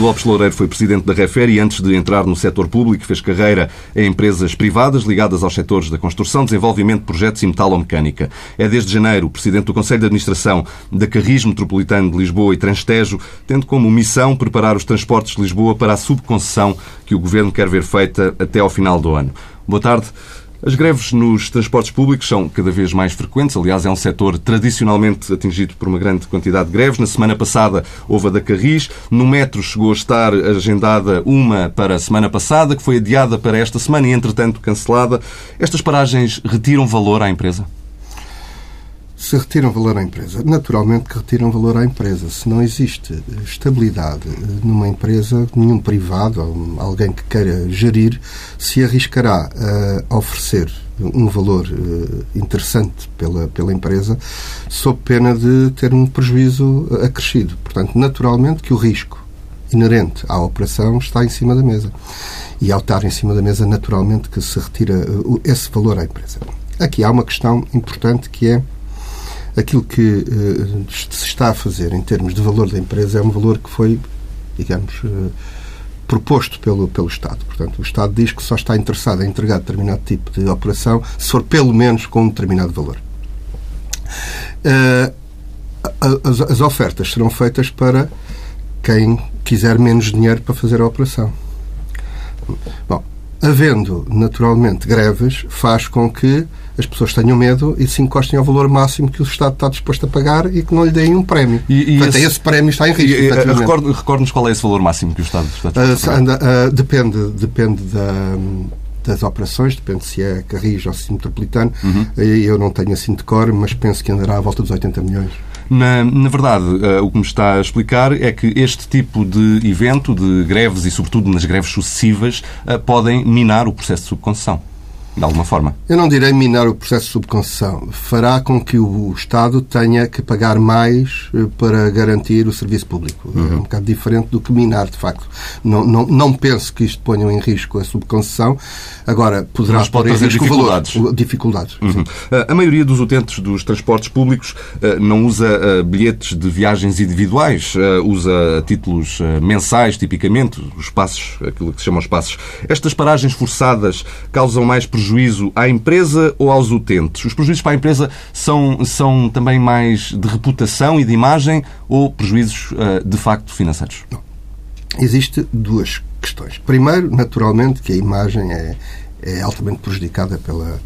Lopes Loureiro foi presidente da Refer e antes de entrar no setor público fez carreira em empresas privadas ligadas aos setores da construção, desenvolvimento de projetos e metalomecânica. É desde janeiro presidente do Conselho de Administração da Carris Metropolitano de Lisboa e Transtejo, tendo como missão preparar os transportes de Lisboa para a subconcessão que o Governo quer ver feita até ao final do ano. Boa tarde. As greves nos transportes públicos são cada vez mais frequentes. Aliás, é um setor tradicionalmente atingido por uma grande quantidade de greves. Na semana passada houve a da Carris. No metro chegou a estar agendada uma para a semana passada, que foi adiada para esta semana e, entretanto, cancelada. Estas paragens retiram valor à empresa? Se retiram valor à empresa. Naturalmente que retiram valor à empresa. Se não existe estabilidade numa empresa, nenhum privado alguém que queira gerir se arriscará a oferecer um valor eh, interessante pela, pela empresa sob pena de ter um prejuízo acrescido. Portanto, naturalmente que o risco inerente à operação está em cima da mesa. E ao estar em cima da mesa, naturalmente que se retira eh, esse valor à empresa. Aqui há uma questão importante que é aquilo que uh, se está a fazer em termos de valor da empresa é um valor que foi, digamos, uh, proposto pelo, pelo Estado. Portanto, o Estado diz que só está interessado em entregar determinado tipo de operação se for pelo menos com um determinado valor. Uh, as, as ofertas serão feitas para quem quiser menos dinheiro para fazer a operação. Bom, havendo naturalmente greves, faz com que as pessoas tenham medo e se encostem ao valor máximo que o Estado está disposto a pagar e que não lhe deem um prémio. E, e Portanto, esse, esse, prémio está em risco. Recorde-nos qual é esse valor máximo que o Estado está disposto a pagar. Uh, uh, depende depende da das operações, depende se é Carris ou se é Metropolitano. Uhum. Eu não tenho assim de cor, mas penso que andará à volta dos 80 milhões. Na, na verdade, uh, o que me está a explicar é que este tipo de evento, de greves e, sobretudo, nas greves sucessivas, uh, podem minar o processo de subconcessão de alguma forma? Eu não direi minar o processo de subconcessão. Fará com que o Estado tenha que pagar mais eh, para garantir o serviço público. Uhum. É um bocado diferente do que minar, de facto. Não, não, não penso que isto ponha em risco a subconcessão. Agora, poderá Mas pode trazer dificuldades. Valor, dificuldades. Uhum. A maioria dos utentes dos transportes públicos eh, não usa eh, bilhetes de viagens individuais, usa títulos mensais, tipicamente, os passos, aquilo que se chama os passos. Estas paragens forçadas causam mais prejuízo prejuízo à empresa ou aos utentes? Os prejuízos para a empresa são, são também mais de reputação e de imagem ou prejuízos uh, de facto financeiros? Existem duas questões. Primeiro, naturalmente, que a imagem é, é altamente prejudicada pela,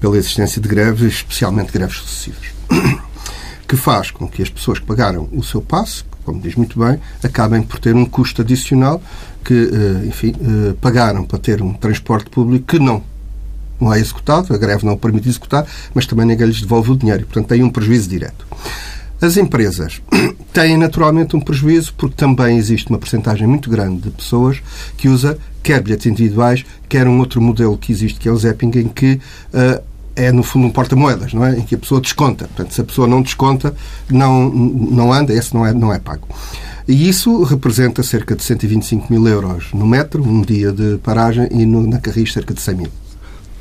pela existência de greves, especialmente greves sucessivas, que faz com que as pessoas que pagaram o seu passe, como diz muito bem, acabem por ter um custo adicional que, eh, enfim, eh, pagaram para ter um transporte público que não não é executado, a greve não permite executar, mas também ninguém lhes devolve o dinheiro. Portanto, tem um prejuízo direto. As empresas têm naturalmente um prejuízo porque também existe uma porcentagem muito grande de pessoas que usa quer bilhetes individuais, quer um outro modelo que existe, que é o Zapping, em que uh, é, no fundo, um porta-moedas, não é? Em que a pessoa desconta. Portanto, se a pessoa não desconta, não, não anda, esse não é, não é pago. E isso representa cerca de 125 mil euros no metro, um dia de paragem, e no, na Carris cerca de 100 mil.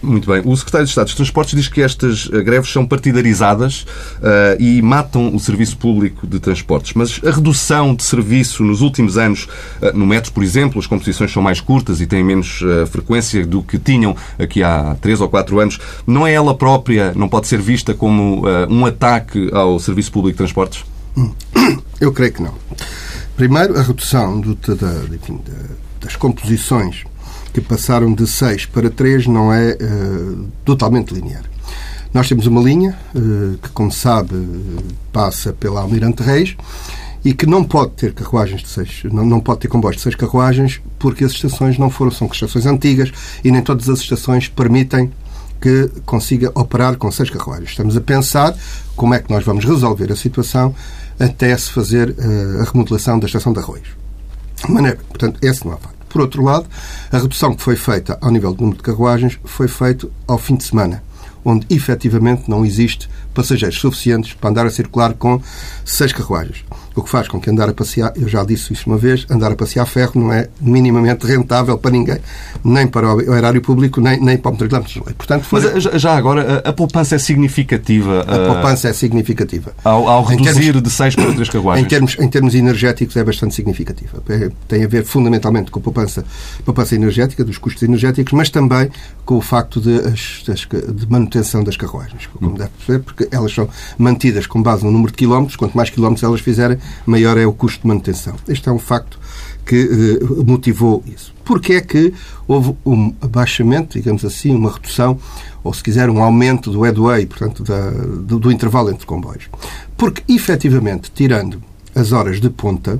Muito bem. O Secretário de Estado dos Transportes diz que estas eh, greves são partidarizadas uh, e matam o serviço público de transportes. Mas a redução de serviço nos últimos anos, uh, no metro, por exemplo, as composições são mais curtas e têm menos uh, frequência do que tinham aqui há três ou quatro anos, não é ela própria, não pode ser vista como um ataque ao serviço público de transportes? Eu creio que não. Primeiro, a redução do, da, enfim, das composições que passaram de 6 para 3 não é uh, totalmente linear. Nós temos uma linha uh, que, como sabe, passa pela Almirante Reis e que não pode ter carruagens de seis, não, não pode ter comboios de seis carruagens porque as estações não foram, são estações antigas e nem todas as estações permitem que consiga operar com seis carruagens. Estamos a pensar como é que nós vamos resolver a situação até se fazer uh, a remodelação da estação de Arroios. Portanto, esse não há facto. Por outro lado, a redução que foi feita ao nível do número de carruagens foi feita ao fim de semana, onde efetivamente não existe passageiros suficientes para andar a circular com seis carruagens. O que faz com que andar a passear, eu já disse isso uma vez, andar a passear ferro não é minimamente rentável para ninguém, nem para o erário público, nem, nem para o metropolitano. Portanto, foi... Mas já agora, a, poupança é significativa? A poupança é significativa. Ao, ao reduzir termos, de 6 para 3 carruagens? Em termos, em termos energéticos é bastante significativa. É, tem a ver fundamentalmente com a poupança, poupança energética, dos custos energéticos, mas também com o facto de, as, de manutenção das carruagens, como hum. deve perceber, porque elas são mantidas com base no número de quilómetros, quanto mais quilómetros elas fizerem, maior é o custo de manutenção. Este é um facto que uh, motivou isso. Porquê é que houve um abaixamento, digamos assim, uma redução, ou se quiser, um aumento do headway, portanto, da, do, do intervalo entre comboios? Porque, efetivamente, tirando as horas de ponta,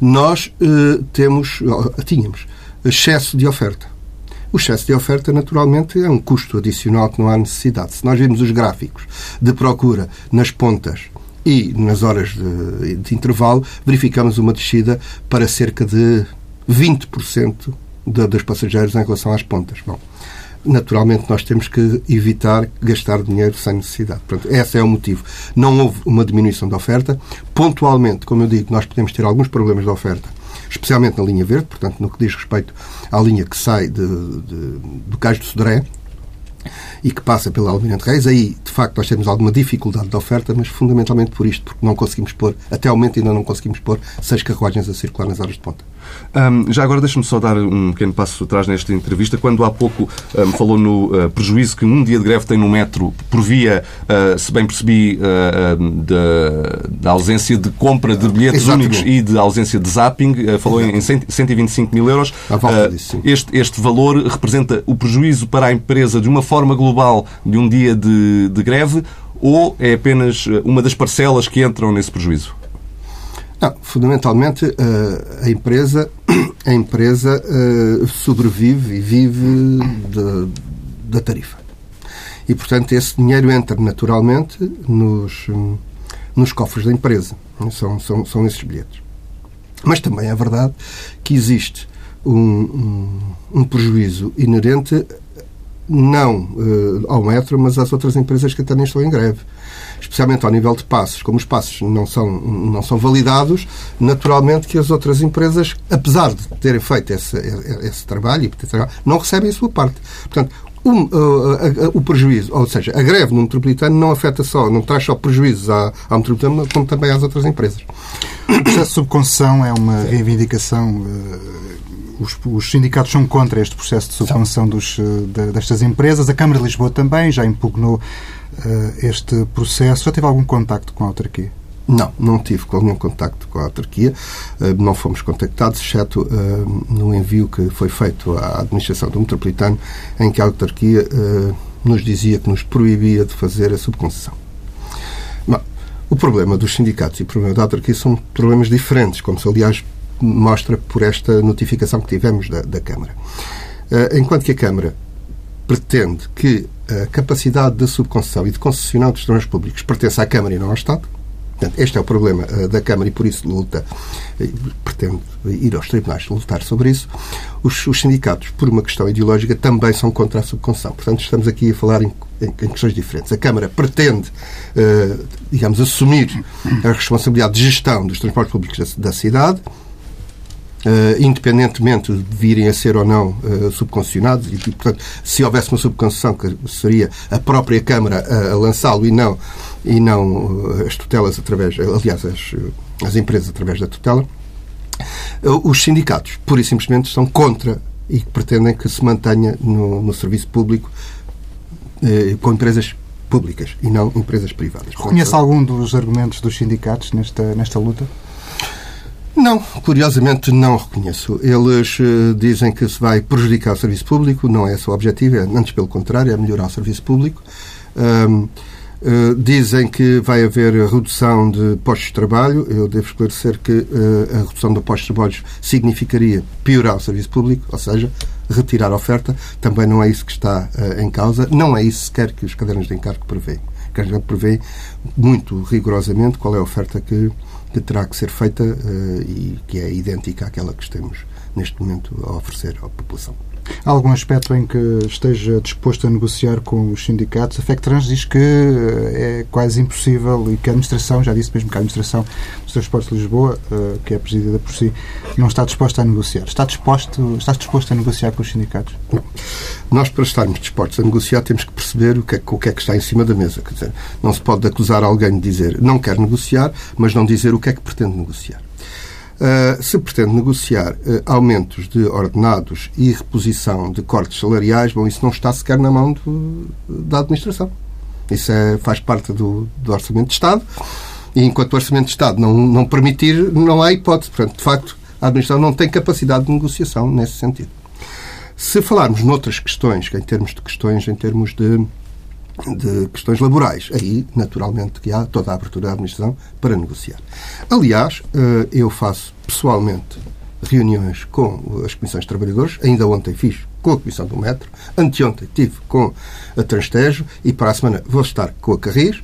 nós uh, temos, tínhamos excesso de oferta. O excesso de oferta, naturalmente, é um custo adicional que não há necessidade. Se nós vimos os gráficos de procura nas pontas e nas horas de, de intervalo, verificamos uma descida para cerca de 20% de, dos passageiros em relação às pontas. Bom, naturalmente nós temos que evitar gastar dinheiro sem necessidade. Portanto, esse é o motivo. Não houve uma diminuição da oferta. Pontualmente, como eu digo, nós podemos ter alguns problemas de oferta, especialmente na linha verde, portanto, no que diz respeito à linha que sai de, de, do Cais do Sodré, e que passa pela Almirante Reis, aí, de facto, nós temos alguma dificuldade de oferta, mas fundamentalmente por isto, porque não conseguimos pôr, até ao momento ainda não conseguimos pôr seis carruagens a circular nas horas de ponta. Um, já agora deixe-me só dar um pequeno passo atrás nesta entrevista. Quando há pouco um, falou no uh, prejuízo que um dia de greve tem no metro por via, uh, se bem percebi, uh, da, da, ausência de compra de bilhetes Exatamente. únicos e de ausência de zapping, falou Exatamente. em 125 mil euros. Disso, este, este valor representa o prejuízo para a empresa de uma forma global de um dia de, de greve ou é apenas uma das parcelas que entram nesse prejuízo? Não, fundamentalmente eh, a empresa, a empresa eh, sobrevive e vive da tarifa. E, portanto, esse dinheiro entra naturalmente nos, nos cofres da empresa. São, são, são esses bilhetes. Mas também é verdade que existe um, um, um prejuízo inerente não uh, ao metro, mas às outras empresas que também estão em greve especialmente ao nível de passos, como os passos não são, não são validados, naturalmente que as outras empresas, apesar de terem feito esse, esse trabalho, não recebem a sua parte. Portanto, um, uh, o prejuízo, ou seja, a greve no metropolitano não afeta só, não traz só prejuízos à, ao metropolitano, como também às outras empresas. O processo de subconcessão é uma reivindicação. Uh, os, os, sindicatos são contra este processo de subconcessão dos, uh, destas empresas. A Câmara de Lisboa também já impugnou uh, este processo. Já teve algum contacto com a autarquia? Não, não tive nenhum contacto com a autarquia. Uh, não fomos contactados, exceto no envio que foi feito à administração do metropolitano, em que a autarquia nos dizia que nos proibia de fazer a subconcessão. Bom, o problema dos sindicatos e o problema da autarquia são problemas diferentes, como se, aliás, mostra por esta notificação que tivemos da, da Câmara. enquanto que a Câmara pretende que a capacidade de subconcessão e de concessionar dos torneios públicos pertence à Câmara e não ao Estado. Portanto, este é o problema uh, da Câmara e por isso luta, pretende ir aos tribunais lutar sobre isso. Os, os, sindicatos, por uma questão ideológica, também são contra a subconcessão. Portanto, estamos aqui a falar em, em, questões diferentes. A Câmara pretende, digamos, assumir a responsabilidade de gestão dos transportes públicos da, da cidade, independentemente de virem a ser ou não uh, subconcessionados, e, portanto, se houvesse uma subconcessão, que seria a própria Câmara a, lançá-lo e não, e não uh, as tutelas através, aliás, as, as empresas através da tutela, os sindicatos, pura e simplesmente, estão contra e pretendem que se mantenha no, no serviço público com empresas públicas e não empresas privadas. Reconhece algum dos argumentos dos sindicatos nesta, nesta luta? Não, curiosamente não reconheço. Eles uh, dizem que se vai prejudicar o serviço público, não é esse o objetivo, é, antes pelo contrário, é melhorar o serviço público. Um, uh, eh, dizem que vai haver redução de postos de trabalho. Eu devo esclarecer que uh, a redução de postos de trabalho significaria piorar o serviço público, ou seja, retirar a oferta. Também não é isso que está em causa. Não é isso sequer que os cadernos de encargo prevêem. O caderno prevê muito rigorosamente qual é a oferta que que terá que ser feita uh, e que é idêntica àquela que estamos neste momento a oferecer à população. Há algum aspecto em que esteja disposto a negociar com os sindicatos? A FECTRANS diz que eh, é quase impossível e que a administração, já disse mesmo que a administração dos transportes de Lisboa, eh, que é presidida por si, não está disposta a negociar. Está disposto, está disposto a negociar com os sindicatos? Nós, para estarmos dispostos a negociar, temos que perceber o que, é, o que é que está em cima da mesa. Quer dizer, não se pode acusar alguém de dizer não quer negociar, mas não dizer o que é que pretende negociar. Uh, se pretende negociar uh, aumentos de ordenados e reposição de cortes salariais, bom, isso não está sequer na mão do, da administração. Isso é, faz parte do, do, Orçamento de Estado e enquanto o Orçamento de Estado não, não permitir, não há hipótese. Portanto, de facto, a administração não tem capacidade de negociação nesse sentido. Se falarmos noutras questões, em termos de questões, em termos de de questões laborais. Aí, naturalmente, que há toda a abertura da administração para negociar. Aliás, eh, eu faço pessoalmente reuniões com as comissões de trabalhadores. Ainda ontem fiz com a Comissão do Metro. Anteontem tive com a Transtejo e para a semana vou estar com a Carris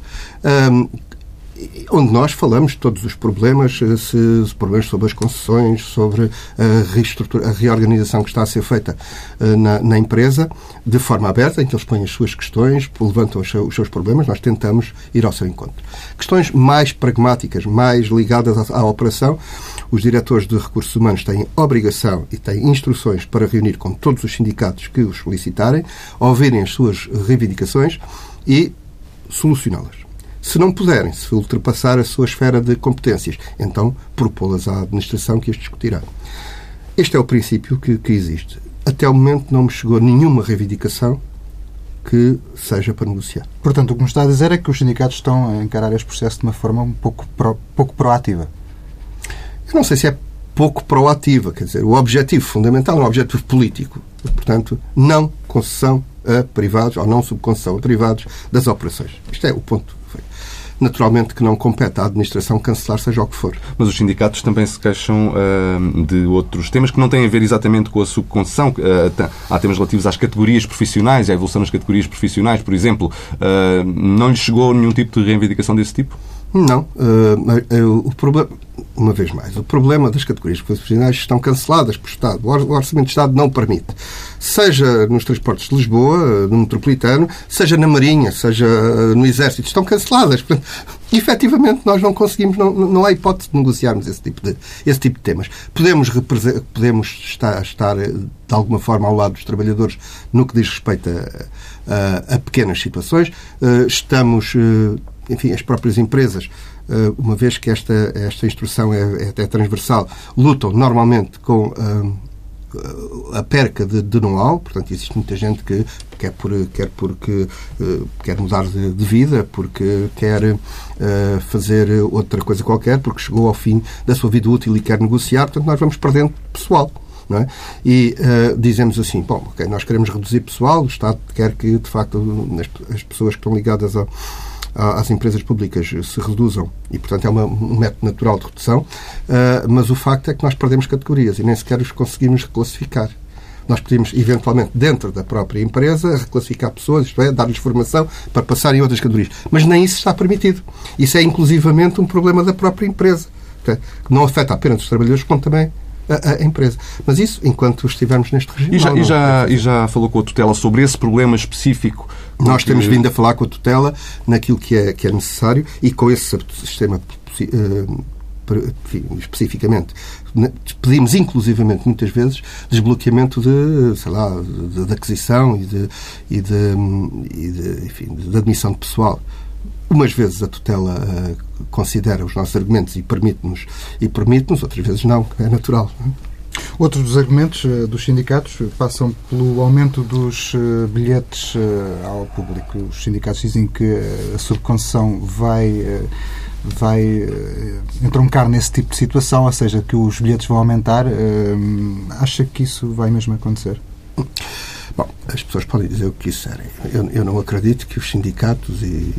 onde nós falamos de todos os problemas, eh, se, problemas sobre as concessões, sobre a, a reorganização que está a ser feita uh, na, na, empresa, de forma aberta, em que eles põem as suas questões, levantam os, os, seus problemas, nós tentamos ir ao seu encontro. Questões mais pragmáticas, mais ligadas à, à operação, os diretores de recursos humanos têm obrigação e têm instruções para reunir com todos os sindicatos que os solicitarem, ouvirem as suas reivindicações e solucioná-las. Se não puderem, se ultrapassar a sua esfera de competências, então propô-las à administração que as discutirá. Este é o princípio que, que existe. Até o momento não me chegou nenhuma reivindicação que seja para negociar. Portanto, o que me está a dizer é que os sindicatos estão a encarar este processo de uma forma um pouco, pro, pouco proativa. Eu não sei se é pouco proativa, quer dizer, o objetivo fundamental é um objetivo político. Portanto, não concessão a privados ou não subconcessão a privados das operações. Isto é o ponto naturalmente que não compete à administração cancelar seja o que for. Mas os sindicatos também se queixam uh, de outros temas que não têm a ver exatamente com a subconcessão. Uh, há temas relativos às categorias profissionais, à evolução das categorias profissionais, por exemplo. Uh, não lhes chegou nenhum tipo de reivindicação desse tipo? Não. o problema uma vez mais, o problema das categorias profissionais estão canceladas por Estado. O Orçamento de Estado não permite. Seja nos transportes de Lisboa, no metropolitano, seja na Marinha, seja eh, no Exército, estão canceladas. Portanto, efetivamente, nós não conseguimos, não, não há hipótese de negociarmos esse tipo de, esse tipo de temas. Podemos, podemos estar, estar, eh, de alguma forma, ao lado dos trabalhadores no que diz respeito a, a, a pequenas situações. Eh, estamos, enfim, as próprias empresas eh, uma vez que esta, esta instrução é, é, transversal, lutam normalmente com eh, a perca de, de know-how, portanto, existe muita gente que quer, por, quer porque uh, quer mudar de, de, vida, porque quer uh, fazer outra coisa qualquer, porque chegou ao fim da sua vida útil e quer negociar, portanto, nós vamos perdendo pessoal. Não é? E uh, dizemos assim, bom, okay, nós queremos reduzir pessoal, o Estado quer que, de facto, as pessoas que estão ligadas ao às empresas públicas se reduzam e, portanto, é uma, um método natural de redução, uh, mas o facto é que nós perdemos categorias e nem sequer os conseguimos reclassificar. Nós podemos, eventualmente, dentro da própria empresa, reclassificar pessoas, isto é, dar-lhes formação para passarem outras categorias. Mas nem isso está permitido. Isso é, inclusivamente, um problema da própria empresa, que não afeta apenas os trabalhadores, como também a, a, empresa. Mas isso, enquanto estivermos neste regime. E já, não, e já, e já falou com a tutela sobre esse problema específico. Nós temos vindo a falar com a tutela naquilo que é, que é necessário e com esse sistema uh, especificamente. Pedimos, inclusivamente, muitas vezes, desbloqueamento de, sei lá, de, de aquisição e de, e de, e de, enfim, de admissão de pessoal. Umas vezes a tutela uh, considera os nossos argumentos e permite-nos, e permite-nos, outras vezes não, é natural. Não é? Outros dos argumentos eh, dos sindicatos passam pelo aumento dos eh, bilhetes eh, ao público. Os sindicatos dizem que a subconcessão vai vai entroncar nesse tipo de situação, ou seja, que os bilhetes vão aumentar. Acha que isso vai mesmo acontecer? Bom, as pessoas podem dizer o que quiserem. Eu, eu não acredito que os sindicatos e,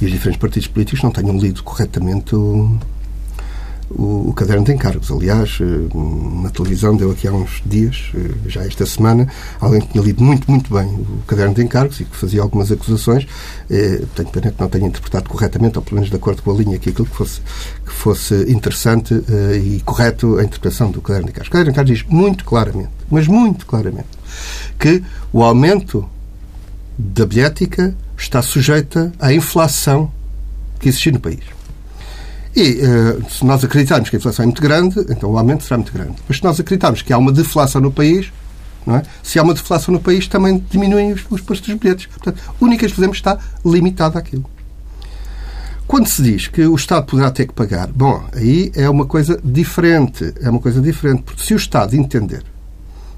e os diferentes partidos políticos não tenham lido corretamente o, o, o, caderno de encargos. Aliás, eh, na televisão deu aqui há uns dias, eh, já esta semana, alguém que tinha lido muito, muito bem o caderno de encargos e que fazia algumas acusações. Eh, tenho pena que não tenha interpretado corretamente, ou pelo menos de acordo com a linha, que aquilo que fosse, que fosse interessante e correto a interpretação do caderno de encargos. O caderno de encargos diz muito claramente mas muito claramente, que o aumento da bilhética está sujeita à inflação que existe no país. E uh, se nós acreditarmos que a inflação é muito grande, então o aumento será muito grande. Mas se nós acreditarmos que há uma deflação no país, não é? se há uma deflação no país, também diminuem os, os preços dos bilhetes. Portanto, a única que fazemos está limitada àquilo. Quando se diz que o Estado poderá ter que pagar, bom, aí é uma coisa diferente. É uma coisa diferente, porque se o Estado entender,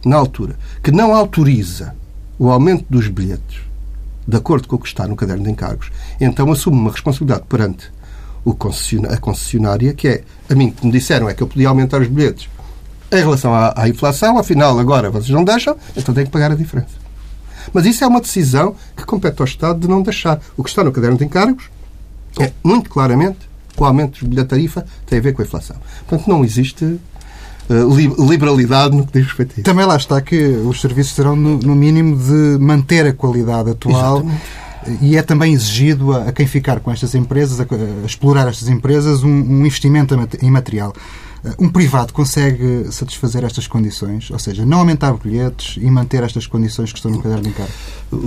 na altura, que não autoriza o aumento dos bilhetes de acordo com o que está no caderno de encargos, então assume uma responsabilidade perante a concessionária, que é, a mim que me disseram é que eu podia aumentar os bilhetes em relação à, à inflação, afinal agora vocês não deixam, então tenho que pagar a diferença. Mas isso é uma decisão que compete ao Estado de não deixar. O que está no caderno de encargos é, muito claramente, o aumento da tarifa tem a ver com a inflação. Portanto, não existe uh, liberalidade no que diz respeito a isso. Também lá está que os serviços terão, no, no mínimo, de manter a qualidade atual. Exatamente e é também exigido a, a, quem ficar com estas empresas, a, a explorar estas empresas, um, um investimento em material. Um privado consegue satisfazer estas condições? Ou seja, não aumentar bilhetes e manter estas condições que estão no caderno de encargo?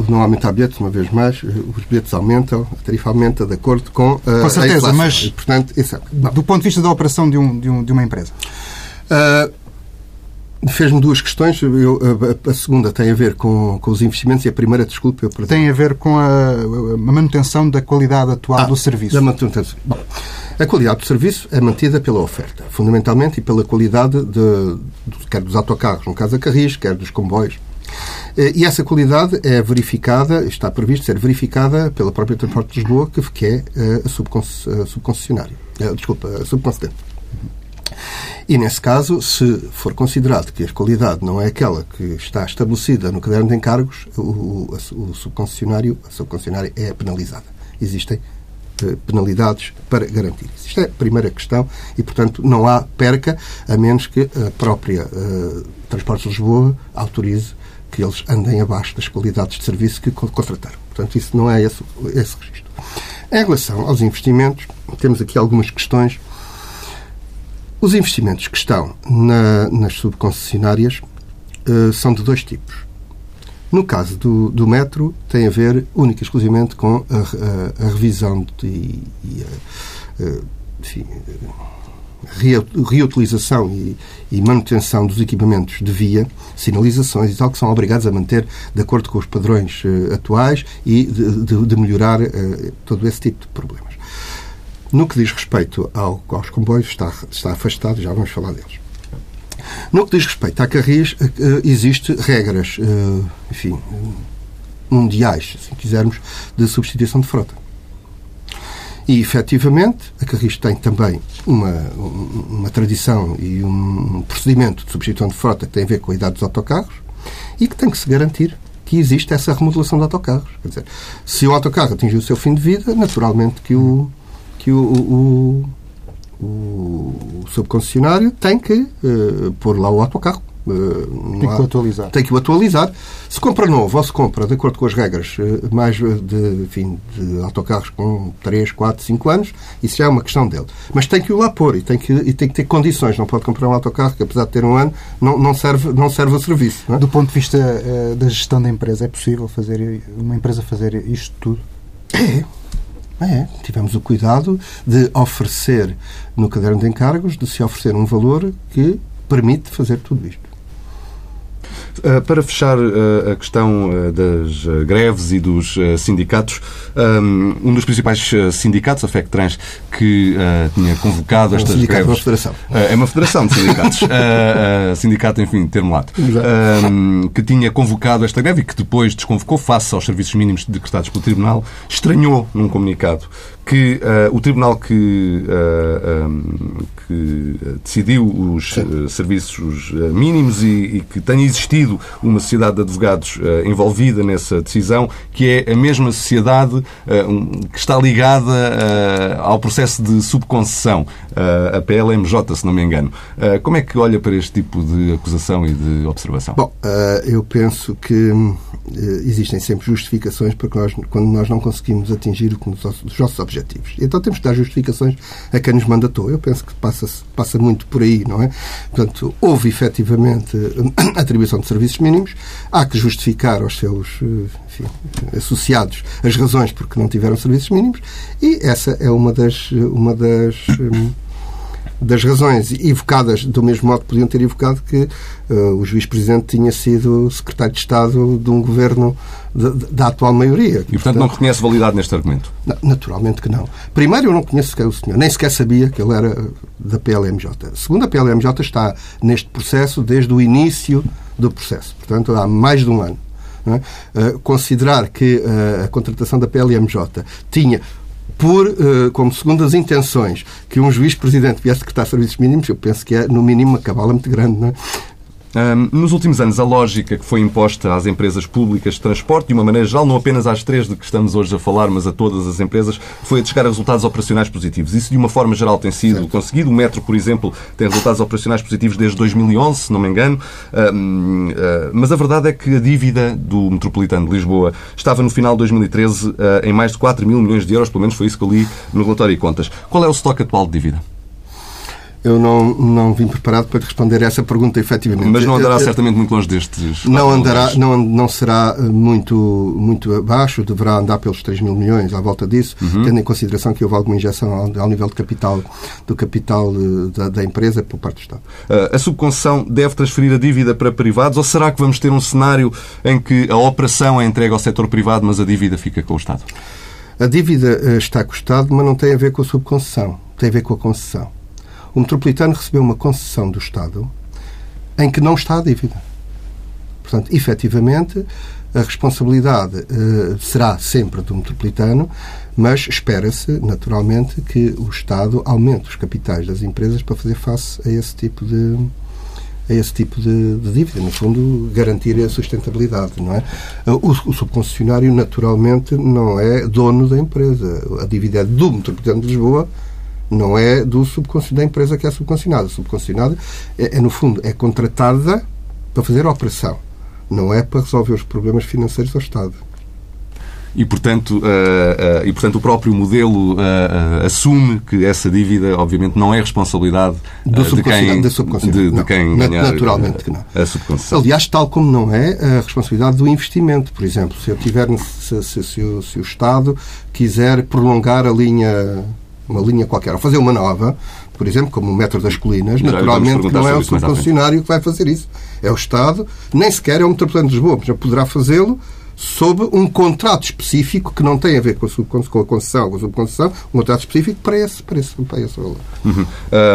Não aumentar bilhetes, uma vez mais, os bilhetes aumentam, a tarifa aumenta de acordo com, uh, com certeza, mas portanto, isso, é- do ponto de vista da operação de, um, de, um, de uma empresa? Uh, Fez-me duas questões. Eu, a, a, segunda tem a ver com, com os investimentos e a primeira, desculpe, eu perdi. Tem a ver com a, a manutenção da qualidade atual ah, do serviço. Da manutenção. Bom, a qualidade do serviço é mantida pela oferta, fundamentalmente, e pela qualidade de, de quer dos autocarros, no caso da Carris, quer dos comboios. Eh, e essa qualidade é verificada, está previsto ser verificada pela própria Transporte de Lisboa, que é eh, a subconcessionária. Eh, desculpa, a subconcedente. E, nesse caso, se for considerado que a qualidade não é aquela que está estabelecida no caderno de encargos, o, o, subconcessionário, a subconcessionária é penalizada. Existem eh, penalidades para garantir isso. Isto é a primeira questão e, portanto, não há perca, a menos que a própria uh, Transportes Lisboa autorize que eles andem abaixo das qualidades de serviço que contrataram. Portanto, isso não é esse, esse registro. Em relação aos investimentos, temos aqui algumas questões os investimentos que estão na, nas subconcessionárias uh, são de dois tipos. No caso do, do metro, tem a ver única e exclusivamente com a, a, a revisão de, e a, eh, enfim, reutilização e, e, manutenção dos equipamentos de via, sinalizações e tal, que são obrigados a manter de acordo com os padrões uh, atuais e de, de, de melhorar uh, todo esse tipo de problemas. No que diz respeito ao, aos comboios, está, está afastado, já vamos falar deles. No que diz respeito à Carris, eh, existe regras, eh, enfim, mundiais, se quisermos, de substituição de frota. E, efetivamente, a Carris tem também uma, uma tradição e um procedimento de substituição de frota que tem a ver com a idade dos autocarros e que tem que se garantir que existe essa remodelação de autocarros. Quer dizer, se o autocarro atingir o seu fim de vida, naturalmente que o que o, o, o, o subconcessionário tem que uh, pôr lá o autocarro. Uh, tem que o atualizar. Tem que o atualizar. Se compra novo ou se compra de acordo com as regras uh, mais de, enfim, de autocarros com 3, 4, 5 anos, isso já é uma questão dele. Mas tem que o lá pôr e tem que, e tem que ter condições. Não pode comprar um autocarro que, apesar de ter um ano, não, não, serve, não serve a serviço. É? Do ponto de vista uh, da gestão da empresa, é possível fazer uma empresa fazer isto tudo? É. É, tivemos o cuidado de oferecer no caderno de encargos, de se oferecer um valor que permite fazer tudo isto. Uh, para fechar uh, a questão uh, das greves e dos sindicatos, um, um dos principais sindicatos, a FECTRANS, que tinha convocado é estas um greves... É uma federação. é uma federação de sindicatos. sindicato, enfim, termo lato. Um, que tinha convocado esta greve e que depois desconvocou face aos serviços mínimos decretados pelo Tribunal, estranhou num comunicado que uh, o tribunal que, uh, eh, um, eh, que decidiu os uh, serviços mínimos e, e, que tenha existido uma sociedade de advogados envolvida nessa decisão, que é a mesma sociedade um, que está ligada ao processo de subconcessão, a PLMJ, se não me engano. como é que olha para este tipo de acusação e de observação? Bom, eu penso que existem sempre justificações para que nós, quando nós não conseguimos atingir os nossos objetivos, objetivos. Então temos que dar justificações a quem nos mandatou. Eu penso que passa, passa muito por aí, não é? Portanto, houve efetivamente a atribuição de serviços mínimos, há que justificar aos seus enfim, associados as razões porque não tiveram serviços mínimos e essa é uma das, uma das das razões evocadas do mesmo modo que podiam ter evocado que uh, o juiz-presidente tinha sido secretário de Estado de um governo de, de, da atual maioria. E, portanto, portanto, não reconhece validade neste argumento? Naturalmente que não. Primeiro, eu não conheço sequer o senhor, nem sequer sabia que ele era da PLMJ. Segundo, a PLMJ está neste processo desde o início do processo, portanto, há mais de um ano. É? Uh, considerar que uh, a contratação da PLMJ tinha por, uh, como segundo as intenções, que um juiz-presidente viesse secretar serviços mínimos, eu penso que é, no mínimo, uma cabala muito grande, não é? Nos últimos anos, a lógica que foi imposta às empresas públicas de transporte, de uma maneira geral, não apenas às três de que estamos hoje a falar, mas a todas as empresas, foi a de chegar a resultados operacionais positivos. Isso, de uma forma geral, tem sido certo. conseguido. O Metro, por exemplo, tem resultados operacionais positivos desde 2011, se não me engano. Ah, mas a verdade é que a dívida do Metropolitano de Lisboa estava no final de 2013 uh, em mais de 4 mil milhões de euros, pelo menos foi isso que eu li no relatório de contas. Qual é o estoque atual de dívida? Eu não, não vim preparado para responder essa pergunta efetivamente. Mas não andará eu, certamente muito longe destes. Não andará, não, não será muito, muito abaixo, deverá andar pelos 3 mil milhões, à volta disso, uhum. tendo em consideração que houve alguma injeção ao, ao nível de capital, do capital eh, da, da, empresa por parte do Estado. Uh, a subconcessão deve transferir a dívida para privados ou será que vamos ter um cenário em que a operação é entregue ao setor privado, mas a dívida fica com o Estado? A dívida eh, está com o Estado, mas não tem a ver com a subconcessão, tem a ver com a concessão o metropolitano recebeu uma concessão do Estado em que não está a dívida. Portanto, efetivamente, a responsabilidade uh, será sempre do metropolitano, mas espera-se, naturalmente, que o Estado aumente os capitais das empresas para fazer face a esse tipo de, a esse tipo de, de, dívida, no fundo, garantir a sustentabilidade, não é? O, o, subconcessionário, naturalmente, não é dono da empresa. A dívida é do Metropolitano de Lisboa, não é do da empresa que é subconcionada. A é, é, no fundo, é contratada para fazer a operação. Não é para resolver os problemas financeiros do Estado. E portanto, uh, uh, e, portanto, o próprio modelo uh, assume que essa dívida, obviamente, não é responsabilidade do de quem, da de, de quem Naturalmente que não. a. Aliás, tal como não é a responsabilidade do investimento. Por exemplo, se eu tiver, se, se, se, o, se o Estado quiser prolongar a linha uma linha qualquer, ou fazer uma nova, por exemplo, como o Metro das Colinas, Já naturalmente não é o subconcessionário que vai fazer isso. É o Estado, nem sequer é o Metropolitano de Lisboa, mas já poderá fazê-lo sob um contrato específico que não tem a ver com a, com a concessão ou a subconcessão, um contrato específico para esse, para esse, para esse valor. Uhum.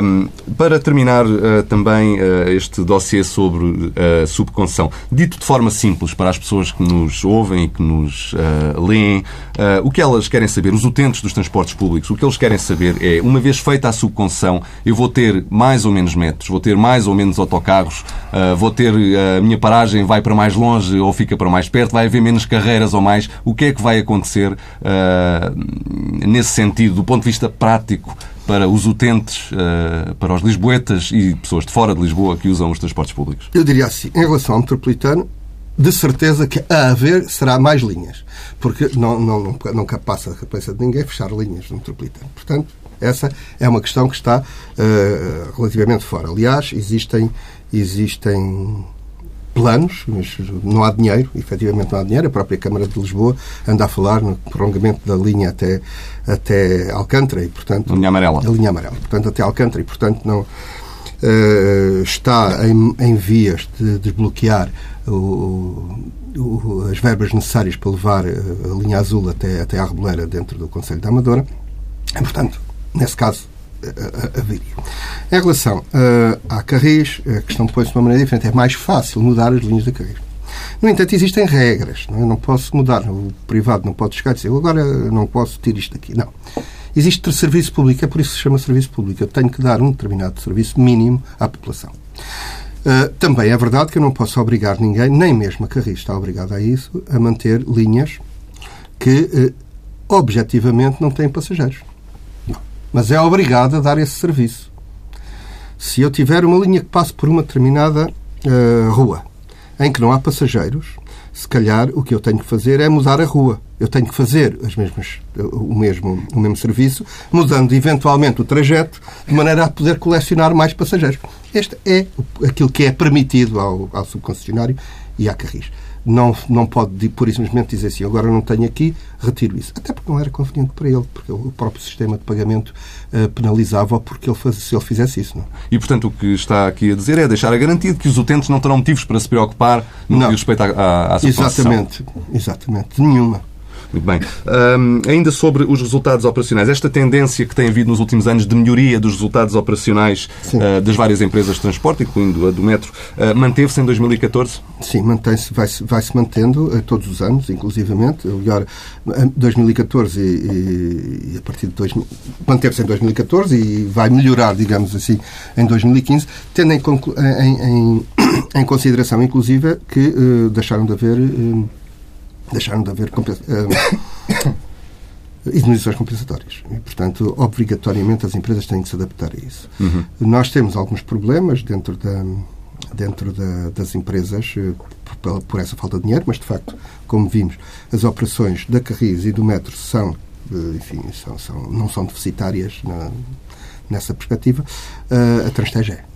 Um, para terminar uh, também uh, este dossiê sobre a uh, subconcessão, dito de forma simples para as pessoas que nos ouvem e que nos leem, o que elas querem saber, os utentes dos transportes públicos, o que eles querem saber é, uma vez feita a subconcessão, eu vou ter mais ou menos metros, vou ter mais ou menos autocarros, vou ter a minha paragem vai para mais longe ou fica para mais perto, vai haver menos carreiras ou mais, o que é que vai acontecer uh, nesse sentido, do ponto de vista prático, para os utentes, uh, para os lisboetas e pessoas de fora de Lisboa que usam os transportes públicos? Eu diria assim, em relação ao metropolitano, de certeza que a haver será mais linhas, porque não, não, nunca passa a cabeça de ninguém fechar linhas no metropolitano. Portanto, essa é uma questão que está uh, relativamente fora. Aliás, existem, existem planos, mas não há dinheiro, efetivamente não há dinheiro. A própria Câmara de Lisboa anda a falar no prolongamento da linha até, até Alcântara e, portanto... A linha amarela. A linha amarela. Portanto, até Alcântara e, portanto, não... Uh, está em, em, vias de desbloquear o, o, as verbas necessárias para levar a linha azul até, até à Reboleira dentro do Conselho da Amadora. E, portanto, nesse caso, haveria. Em relação uh, à Carris, a questão põe-se de uma maneira diferente. É mais fácil mudar as linhas da Carris. No entanto, existem regras. Não, é? não posso mudar. O privado não pode chegar e dizer agora não posso ter isto aqui. Não. Existe serviço público, é por isso que se chama serviço público. Eu tenho que dar um determinado serviço mínimo à população. Uh, também é verdade que eu não posso obrigar ninguém, nem mesmo a Carris está obrigada a isso, a manter linhas que uh, objetivamente não têm passageiros mas é obrigado a dar esse serviço. Se eu tiver uma linha que passe por uma determinada uh, rua em que não há passageiros, se calhar o que eu tenho que fazer é mudar a rua. Eu tenho que fazer as mesmas, o, mesmo, o mesmo serviço, mudando eventualmente o trajeto, de maneira a poder colecionar mais passageiros. Este é aquilo que é permitido ao, ao subconcessionário e à Carris não, não pode, por isso simplesmente, dizer assim, agora não tenho aqui, retiro isso. Até porque não era conveniente para ele, porque o próprio sistema de pagamento uh, penalizava porque ele faz, se ele fizesse isso. Não? E, portanto, o que está aqui a dizer é deixar a garantia de que os utentes não terão motivos para se preocupar no não. que diz respeito à, à, à Exatamente, exatamente, nenhuma. Muito bem. Um, ainda sobre os resultados operacionais, esta tendência que tem havido nos últimos anos de melhoria dos resultados operacionais uh, das várias empresas de transporte, incluindo a do metro, uh, manteve-se em 2014? Sim, mantém-se, vai-se vai -se mantendo uh, todos os anos, inclusivamente. Melhor, 2014 e, e, e, a partir de 2000, manteve-se em 2014 e vai melhorar, digamos assim, em 2015, tendo em, em, em, em consideração, inclusive, que deixaram de haver deixaram de haver compensa uh, indemnizações compensatórias. E, portanto, obrigatoriamente as empresas têm que se adaptar a isso. Uhum. Nós temos alguns problemas dentro, da, dentro da, das empresas uh, por, por, essa falta de dinheiro, mas, de facto, como vimos, as operações da Carris e do Metro são, uh, enfim, são, são, não são deficitárias na, nessa perspectiva. a Transteja é.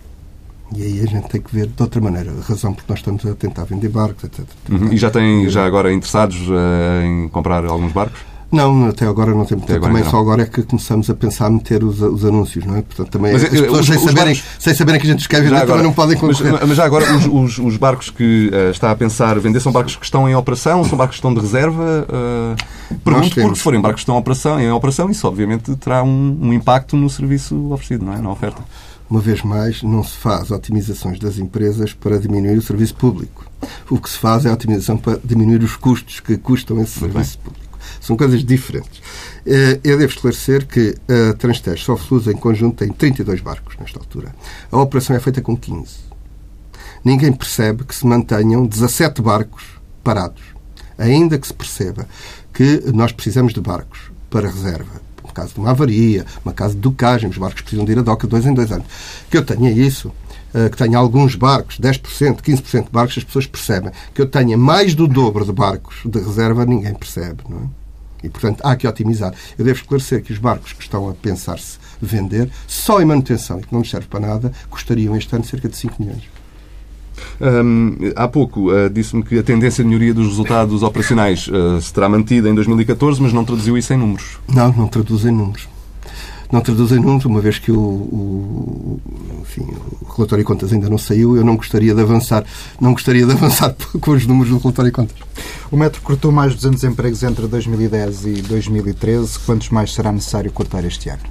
E aí a gente tem que ver de outra maneira a razão porque nós estamos a tentar vender barcos, etc. Uhum. E já tem já agora interessados uh, em comprar alguns barcos? Não, até agora não temos. Até também só agora é que começamos a pensar a meter os, os anúncios, não é? Portanto, também mas, as eh, pessoas, os, sem, os saberem, barcos... sem saberem que a gente escreve, agora, não podem concorrer. Mas, mas já agora, os, os, os barcos que uh, está a pensar vender são barcos que estão em operação, são barcos que estão de reserva? Uh, pergunto porque se forem barcos que estão em operação, em operação isso obviamente terá um, um impacto no serviço oferecido, não é? Na oferta uma vez mais, não se faz otimizações das empresas para diminuir o serviço público. O que se faz é a otimização para diminuir os custos que custam esse Muito serviço bem. público. São coisas diferentes. Eh, eu devo esclarecer que a Transtest Sofluz, em conjunto, tem 32 barcos nesta altura. A operação é feita com 15. Ninguém percebe que se mantenham 17 barcos parados. Ainda que se perceba que nós precisamos de barcos para reserva caso de uma avaria, uma caso de docagem, os barcos precisam de ir a doca dois em dois anos. Que eu tenha isso, eh, que tenha alguns barcos, 10%, 15% de barcos, as pessoas percebem. Que eu tenha mais do dobro de barcos de reserva, ninguém percebe, não é? E, portanto, há que otimizar. Eu devo esclarecer que os barcos que estão a pensar-se vender, só em manutenção, e que não nos serve para nada, custariam este ano cerca de 5 milhões. Um, há pouco uh, disse-me que a tendência de melhoria dos resultados operacionais uh, se terá mantida em 2014, mas não traduziu isso em números. Não, não traduz em números. Não traduz em números, uma vez que o, o, enfim, o relatório de contas ainda não saiu, eu não gostaria de avançar, não gostaria de avançar com os números do relatório de contas. O Metro cortou mais de 200 empregos entre 2010 e 2013. Quantos mais será necessário cortar este ano?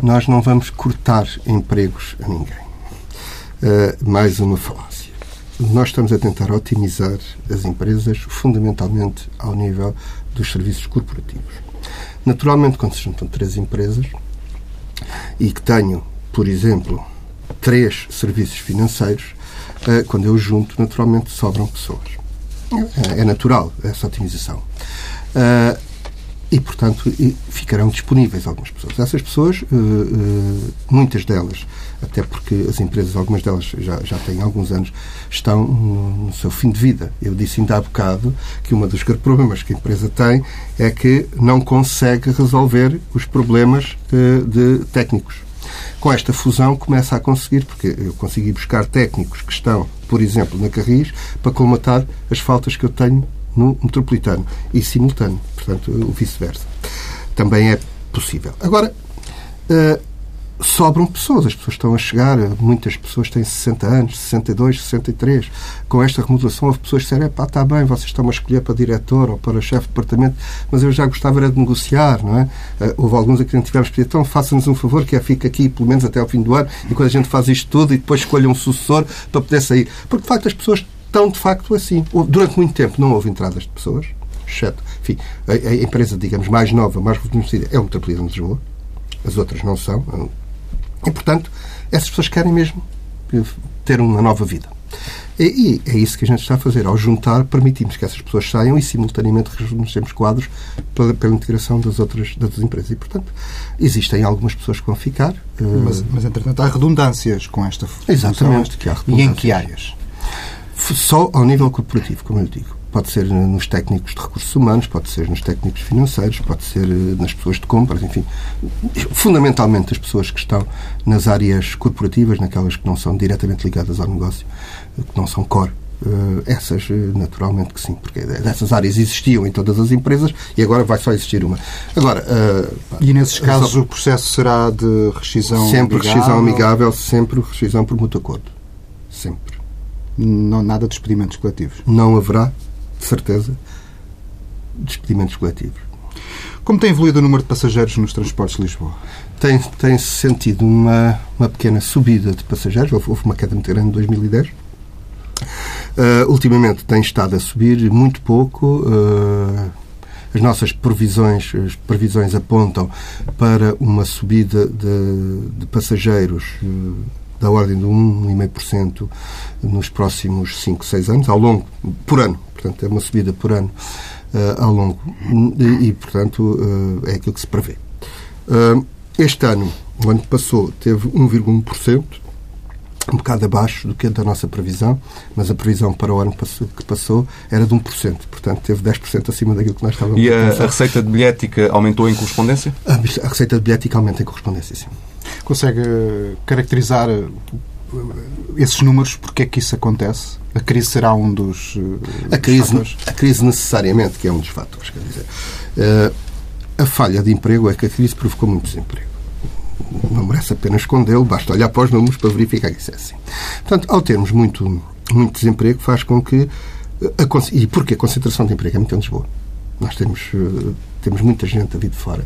Nós não vamos cortar empregos a ninguém uh, mais uma falácia. Nós estamos a tentar otimizar as empresas fundamentalmente ao nível dos serviços corporativos. Naturalmente, quando se juntam três empresas e que tenham, por exemplo, três serviços financeiros, uh, quando eu junto, naturalmente sobram pessoas. É, é natural essa otimização. Uh, e, portanto, ficarão disponíveis algumas pessoas. Essas pessoas, muitas delas até porque as empresas, algumas delas já, já têm alguns anos, estão no, seu fim de vida. Eu disse ainda há bocado que um dos problemas que a empresa tem é que não consegue resolver os problemas de, de técnicos. Com esta fusão começa a conseguir, porque eu consegui buscar técnicos que estão, por exemplo, na Carris, para colmatar as faltas que eu tenho no metropolitano e simultâneo, portanto, o vice-versa. Também é possível. Agora, uh, sobram pessoas. As pessoas estão a chegar, muitas pessoas têm 60 anos, 62, 63. Com esta remodelação, houve pessoas que disseram: pá, está bem, vocês estão a escolher para diretor ou para chefe de departamento, mas eu já gostava era de negociar, não é? Eh, houve alguns a que tivemos pedir: então faça-nos um favor, que é fica aqui pelo menos até ao fim do ano, e quando a gente faz isto tudo e depois escolha um sucessor para poder sair. Porque, de facto, as pessoas estão, de facto, assim. Durante muito tempo não houve entradas de pessoas, exceto, enfim, a, a empresa, digamos, mais nova, mais reconhecida é o Metropolitano de Lisboa. As outras não são, e, portanto, essas pessoas querem mesmo ter uma nova vida. E, é isso que a gente está a fazer. Ao juntar, permitimos que essas pessoas saiam e, simultaneamente, reconhecemos quadros pela, pela, integração das outras, das outras empresas. E, portanto, existem algumas pessoas que vão ficar. Mas, mas entretanto, há redundâncias com esta Exatamente. Que há e em que áreas? Só ao nível corporativo, como eu digo. pode ser nos técnicos de recursos humanos, pode ser nos técnicos financeiros, pode ser nas pessoas de compras, enfim. Fundamentalmente as pessoas que estão nas áreas corporativas, naquelas que não são diretamente ligadas ao negócio, que não são core. essas, naturalmente que sim, porque essas áreas existiam em todas as empresas e agora vai só existir uma. Agora, e nesses casos só... o processo será de rescisão sempre amigável? Sempre rescisão amigável, sempre rescisão por mútuo acordo. Sempre. Não, nada de despedimentos coletivos? Não haverá, de certeza, despedimentos coletivos. Como tem evoluído o número de passageiros nos transportes de Lisboa? Tem, tem -se sentido uma, uma pequena subida de passageiros. Houve, houve uma queda muito grande em 2010. Uh, ultimamente tem estado a subir muito pouco. Uh, as nossas previsões, as previsões apontam para uma subida de, de passageiros uh, da ordem de 1,5% nos próximos 5, 6 anos, ao longo, por ano. Portanto, é uma subida por ano uh, ao longo. E, e portanto, uh, é aquilo que se prevê. Uh, este ano, o ano que passou, teve 1,1%, um bocado abaixo do que é da nossa previsão, mas a previsão para o ano que passou era de 1%. Portanto, teve 10% acima daquilo que nós estávamos e a a receita de bilhética aumentou em correspondência? A, a receita de bilhética aumenta em correspondência, sim. Consegue caracterizar esses números, porque é que isso acontece? A crise será um dos, a crise, fatores? A crise necessariamente que é um dos fatores. Quer dizer, a falha de emprego é que a crise provocou muito desemprego. Não merece a pena escondê-lo, basta olhar para os números para verificar que isso é assim. Portanto, ao termos muito, muito desemprego, faz com que. A, e porque a concentração de emprego é muito em Lisboa. Nós temos, uh, temos muita gente a vir de fora.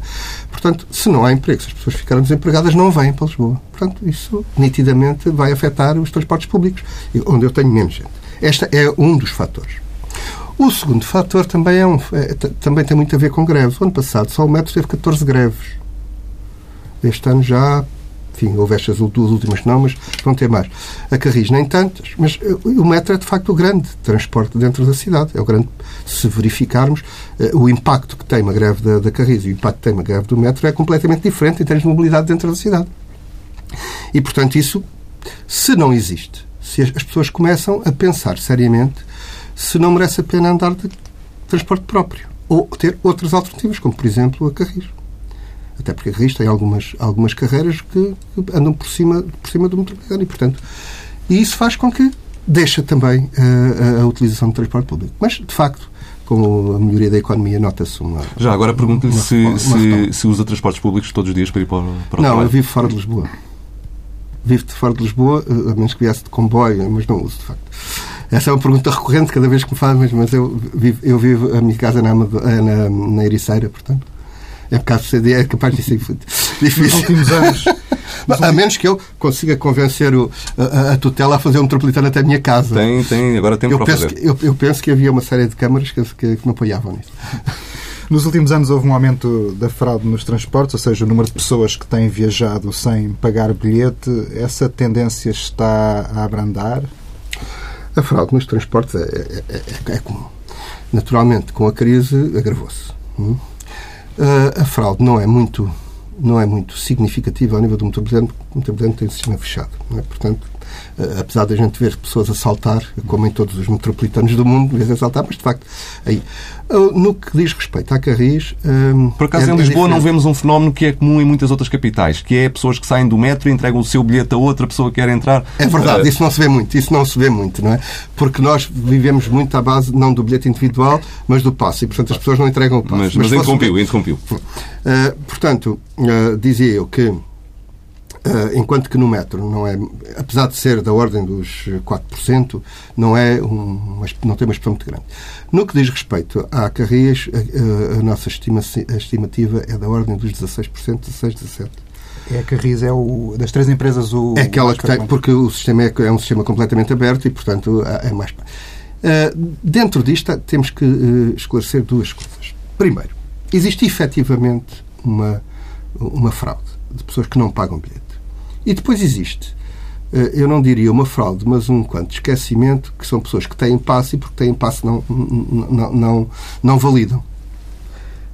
Portanto, se não há emprego, se as pessoas ficarem desempregadas, não vêm para Lisboa. Portanto, isso nitidamente vai afetar os transportes públicos, onde eu tenho menos gente. Este é um dos fatores. O segundo fator também, é um, é, também tem muito a ver com greves. O ano passado só o metro teve 14 greves. Este ano já enfim, houve estas duas últimas não, mas vão ter mais. A Carris nem tantas, mas eh, o metro é de facto o grande transporte dentro da cidade. É o grande, se verificarmos, eh, o impacto que tem uma greve da, da Carris e o impacto que tem uma greve do metro é completamente diferente em termos de mobilidade dentro da cidade. E, portanto, isso, se não existe, se as pessoas começam a pensar seriamente se não merece a pena andar de transporte próprio ou ter outras alternativas, como, por exemplo, a Carris. Até porque a Carris tem algumas, algumas carreiras que, que andam por cima, por cima do metropolitano e, portanto, e isso faz com que deixa também uh, a, a, utilização do transporte público. Mas, de facto, com a melhoria da economia, nota-se uma. Já agora pergunto-lhe se, se, se, usa transportes públicos todos os dias para ir para, para o Não, trabalho. eu vivo fora de Lisboa. Vivo de fora de Lisboa, eh, a menos que viesse de comboio, mas não uso, de facto. Essa é uma pergunta recorrente cada vez que me fazem, mas eu vivo, eu vivo a minha casa na, na, na Ericeira, portanto. É capaz de ser, é capaz de ser difícil. Nos últimos anos. a menos que eu consiga convencer o, a, a, tutela a fazer um metropolitano até a minha casa. Tem, tem, agora tem eu para penso fazer. Que, eu, eu, penso que havia uma série de câmaras que, que, que me apoiavam nisso. Nos últimos anos houve um aumento da fraude nos transportes, ou seja, o número de pessoas que têm viajado sem pagar bilhete. Essa tendência está a abrandar? A fraude nos transportes é, é, é, é comum. Naturalmente, com a crise, agravou-se. Hum? Uh, a fraude não é muito não é muito significativa ao nível do metropolitano, porque o metropolitano tem um sistema fechado. É? Portanto, apesar da gente ver pessoas a saltar, como em todos os metropolitanos do mundo, vezes a saltar, mas de facto, aí. Uh, no que diz respeito à Carris. Por acaso, é, em Lisboa, não vemos um fenómeno que é comum em muitas outras capitais, que é pessoas que saem do metro e entregam o seu bilhete a outra pessoa que quer entrar. É verdade, isso não se vê muito, isso não se vê muito, não é? Porque nós vivemos muito à base, não do bilhete individual, mas do passe, e portanto as pessoas não entregam o passe. Mas, mas, mas interrompiu, interrompiu. Uh, portanto, uh, dizia eu que Uh, enquanto que no metro não é, apesar de ser da ordem dos 4%, não é um, não tem uma expressão muito grande. No que diz respeito à Carris, a, a nossa estima, a estimativa é da ordem dos 16%, 16, 17%. É a Carris é o das três empresas o é aquela que tem, porque o sistema é, é, um sistema completamente aberto e portanto é mais uh, dentro disto temos que uh, esclarecer duas coisas. Primeiro, existe efetivamente uma uma fraude de pessoas que não pagam bilhete. E depois existe, eh, eu não diria uma fraude, mas um quanto esquecimento, que são pessoas que têm passe e porque têm passe não, não, não, não validam.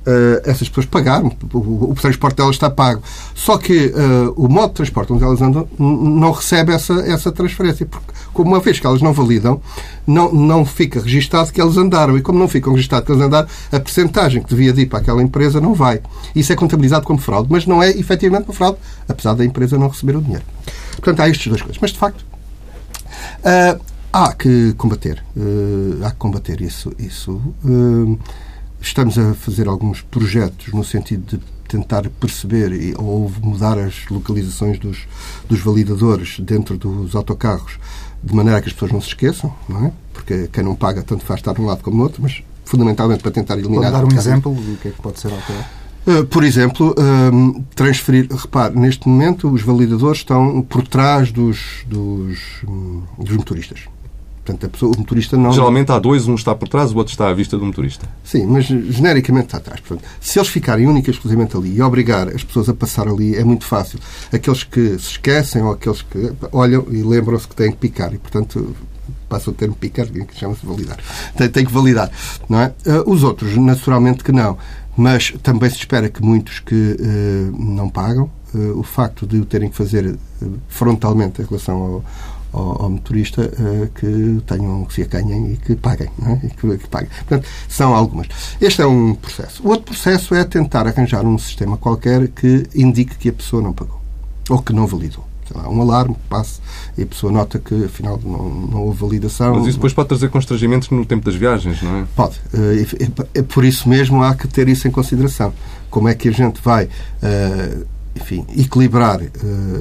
Uh, essas pessoas pagaram, o, transporte delas está pago. Só que uh, o modo de transporte onde elas andam não recebe essa, essa transferência, porque como uma vez que elas não validam, não, não fica registado que elas andaram. E como não ficam registado que elas andaram, a percentagem que devia de ir para aquela empresa não vai. Isso é contabilizado como fraude, mas não é efetivamente uma fraude, apesar da empresa não receber o dinheiro. Portanto, há estas duas coisas. Mas, de facto, uh, há que combater. Há que combater isso. isso. Estamos a fazer alguns projetos no sentido de tentar perceber e, ou mudar as localizações dos, dos validadores dentro dos autocarros de maneira que as pessoas não se esqueçam, não é? Porque quem não paga tanto faz estar de um lado como no outro, mas fundamentalmente para tentar eliminar... Pode dar um exemplo do que é que pode ser alterado? Uh, por exemplo, uh, transferir. Repare, neste momento os validadores estão por trás dos, dos, dos motoristas. Portanto, pessoa, o motorista não. Geralmente há dois, um está por trás, o outro está à vista do motorista. Sim, mas genericamente está atrás. Portanto, se eles ficarem única e exclusivamente ali e obrigar as pessoas a passar ali, é muito fácil. Aqueles que se esquecem ou aqueles que olham e lembram-se que têm que picar e, portanto, passa o termo picar, que chama-se validar. Tem, tem, que validar, não é? Uh, os outros, naturalmente que não. Mas também se espera que muitos que uh, não pagam, uh, o facto de o terem que fazer frontalmente em relação ao, ao, ao motorista uh, que tenham, que se acanhem e que paguem. É? E que, que, paguem. Portanto, são algumas. Este é um processo. O outro processo é tentar arranjar um sistema qualquer que indique que a pessoa não pagou ou que não validou. Lá, um alarme passe e a pessoa nota que afinal não, não houve validação. Mas isso depois pode trazer constrangimentos no tempo das viagens, não é? Pode. Uh, por isso mesmo há que ter isso em consideração. Como é que a gente vai, uh, enfim, equilibrar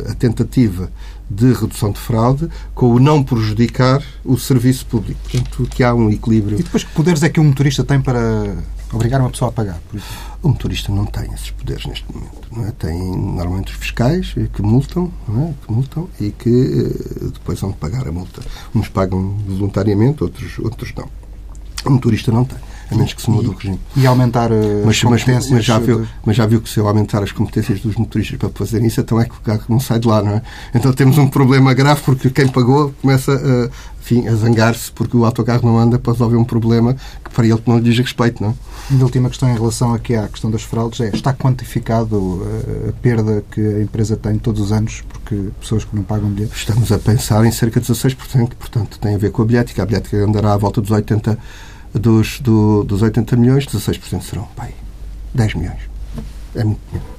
a tentativa de redução de fraude com o não prejudicar o serviço público. Portanto, que há um equilíbrio. E depois que poderes é que um motorista tem para obrigar uma pessoa a pagar? O motorista não tem esses poderes neste momento. Não é? Tem normalmente os fiscais que multam, é? que multam e que eh, depois vão pagar a multa. Uns pagam voluntariamente, outros, outros não. O motorista não tem a menos que se mude o regime. E aumentar mas, as competências... Mas, mas, já viu, mas já viu que se eu aumentar as competências dos motoristas para fazerem isso, então é que o carro não sai de lá, não é? Então temos um problema grave porque quem pagou começa a, enfim, a zangar-se porque o autocarro não anda para resolver um problema que para ele não lhe diz respeito, não é? E a última questão em relação aqui à questão das fraudes é, está quantificado eh, a perda que a empresa tem todos os anos porque pessoas que não pagam bilhete? Estamos a pensar em cerca de 16%, portanto tem a ver com a bilhética. A bilhética andará à volta dos 80% dos, do, dos 80 milhões, 16% serão, pai, 10 milhões. É muito dinheiro.